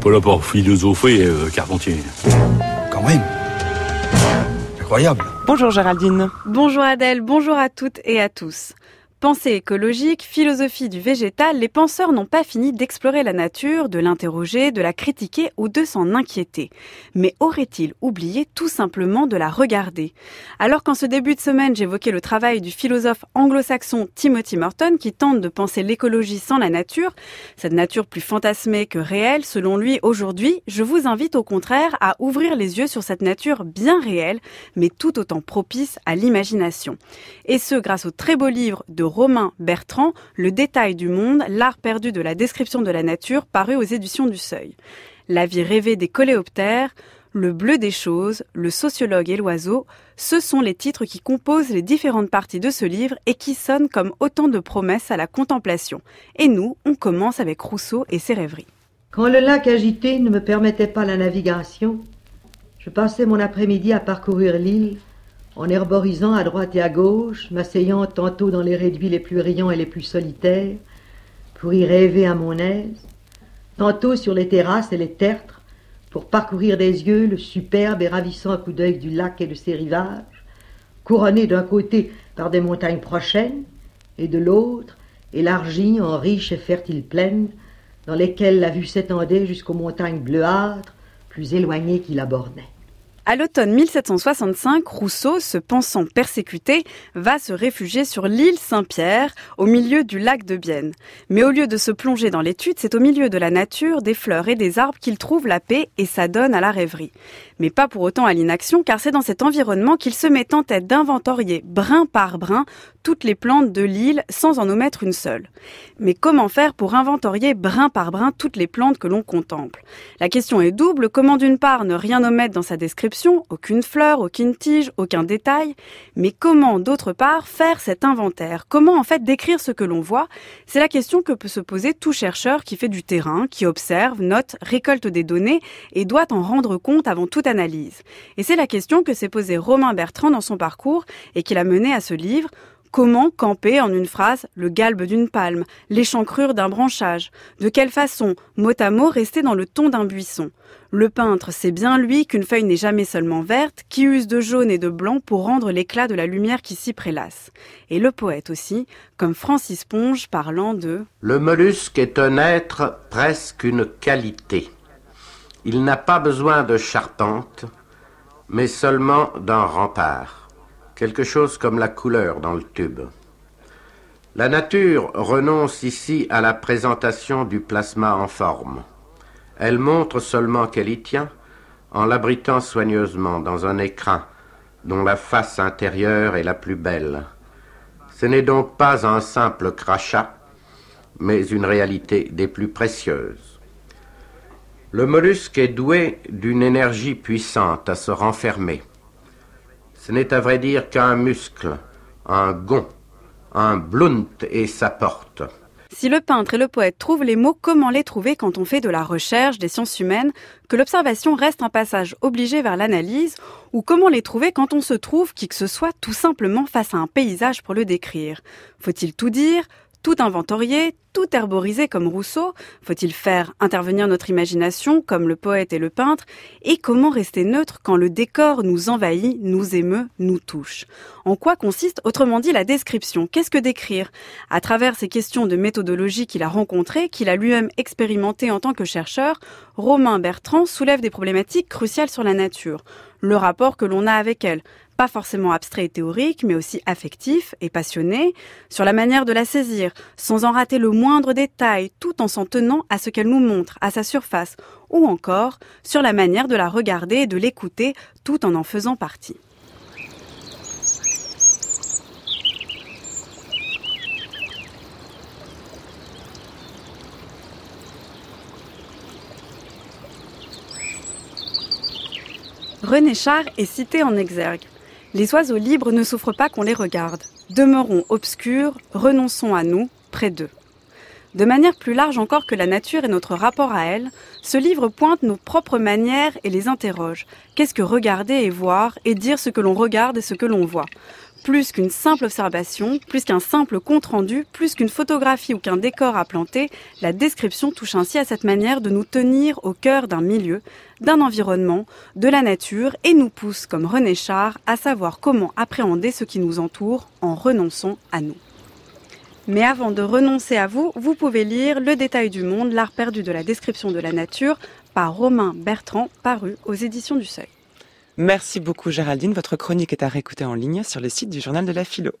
pas là pour philosopher, euh, Carpentier. Quand même. Incroyable. Bonjour Géraldine. Bonjour Adèle, bonjour à toutes et à tous. Pensée écologique, philosophie du végétal, les penseurs n'ont pas fini d'explorer la nature, de l'interroger, de la critiquer ou de s'en inquiéter. Mais auraient-ils oublié tout simplement de la regarder? Alors qu'en ce début de semaine j'évoquais le travail du philosophe anglo-saxon Timothy Morton qui tente de penser l'écologie sans la nature, cette nature plus fantasmée que réelle selon lui aujourd'hui, je vous invite au contraire à ouvrir les yeux sur cette nature bien réelle mais tout autant propice à l'imagination. Et ce grâce au très beau livre de Romain Bertrand, Le détail du monde, l'art perdu de la description de la nature, paru aux éditions du Seuil. La vie rêvée des coléoptères, Le bleu des choses, Le sociologue et l'oiseau, ce sont les titres qui composent les différentes parties de ce livre et qui sonnent comme autant de promesses à la contemplation. Et nous, on commence avec Rousseau et ses rêveries. Quand le lac agité ne me permettait pas la navigation, je passais mon après-midi à parcourir l'île en herborisant à droite et à gauche, m'asseyant tantôt dans les réduits les plus riants et les plus solitaires, pour y rêver à mon aise, tantôt sur les terrasses et les tertres, pour parcourir des yeux le superbe et ravissant coup d'œil du lac et de ses rivages, couronné d'un côté par des montagnes prochaines, et de l'autre, élargies en riches et fertiles plaines, dans lesquelles la vue s'étendait jusqu'aux montagnes bleuâtres, plus éloignées qu'il abordait. À l'automne 1765, Rousseau, se pensant persécuté, va se réfugier sur l'île Saint-Pierre, au milieu du lac de Bienne. Mais au lieu de se plonger dans l'étude, c'est au milieu de la nature, des fleurs et des arbres qu'il trouve la paix et s'adonne à la rêverie. Mais pas pour autant à l'inaction, car c'est dans cet environnement qu'il se met en tête d'inventorier, brin par brin, toutes les plantes de l'île sans en omettre une seule. Mais comment faire pour inventorier brin par brin toutes les plantes que l'on contemple? La question est double. Comment d'une part ne rien omettre dans sa description, aucune fleur, aucune tige, aucun détail, mais comment d'autre part faire cet inventaire? Comment en fait décrire ce que l'on voit? C'est la question que peut se poser tout chercheur qui fait du terrain, qui observe, note, récolte des données et doit en rendre compte avant toute analyse. Et c'est la question que s'est posée Romain Bertrand dans son parcours et qui l'a mené à ce livre Comment camper en une phrase le galbe d'une palme, l'échancrure d'un branchage? De quelle façon, mot à mot, rester dans le ton d'un buisson? Le peintre sait bien, lui, qu'une feuille n'est jamais seulement verte, qui use de jaune et de blanc pour rendre l'éclat de la lumière qui s'y prélasse. Et le poète aussi, comme Francis Ponge parlant de Le mollusque est un être presque une qualité. Il n'a pas besoin de charpente, mais seulement d'un rempart quelque chose comme la couleur dans le tube. La nature renonce ici à la présentation du plasma en forme. Elle montre seulement qu'elle y tient en l'abritant soigneusement dans un écrin dont la face intérieure est la plus belle. Ce n'est donc pas un simple crachat, mais une réalité des plus précieuses. Le mollusque est doué d'une énergie puissante à se renfermer. Ce n'est à vrai dire qu'un muscle, un gond, un blunt et sa porte. Si le peintre et le poète trouvent les mots, comment les trouver quand on fait de la recherche des sciences humaines, que l'observation reste un passage obligé vers l'analyse, ou comment les trouver quand on se trouve qui que ce soit tout simplement face à un paysage pour le décrire? Faut-il tout dire? Tout inventorier, tout herboriser comme Rousseau. Faut-il faire intervenir notre imagination comme le poète et le peintre? Et comment rester neutre quand le décor nous envahit, nous émeut, nous touche? En quoi consiste autrement dit la description? Qu'est-ce que décrire? À travers ces questions de méthodologie qu'il a rencontrées, qu'il a lui-même expérimentées en tant que chercheur, Romain Bertrand soulève des problématiques cruciales sur la nature. Le rapport que l'on a avec elle, pas forcément abstrait et théorique, mais aussi affectif et passionné, sur la manière de la saisir, sans en rater le moindre détail, tout en s'en tenant à ce qu'elle nous montre, à sa surface, ou encore sur la manière de la regarder et de l'écouter, tout en en faisant partie. René Char est cité en exergue. Les oiseaux libres ne souffrent pas qu'on les regarde. Demeurons obscurs, renonçons à nous, près d'eux. De manière plus large encore que la nature et notre rapport à elle, ce livre pointe nos propres manières et les interroge. Qu'est-ce que regarder et voir et dire ce que l'on regarde et ce que l'on voit? Plus qu'une simple observation, plus qu'un simple compte-rendu, plus qu'une photographie ou qu'un décor à planter, la description touche ainsi à cette manière de nous tenir au cœur d'un milieu, d'un environnement, de la nature et nous pousse, comme René Char, à savoir comment appréhender ce qui nous entoure en renonçant à nous. Mais avant de renoncer à vous, vous pouvez lire Le détail du monde, l'art perdu de la description de la nature par Romain Bertrand, paru aux éditions du Seuil. Merci beaucoup Géraldine. Votre chronique est à réécouter en ligne sur le site du Journal de la Philo.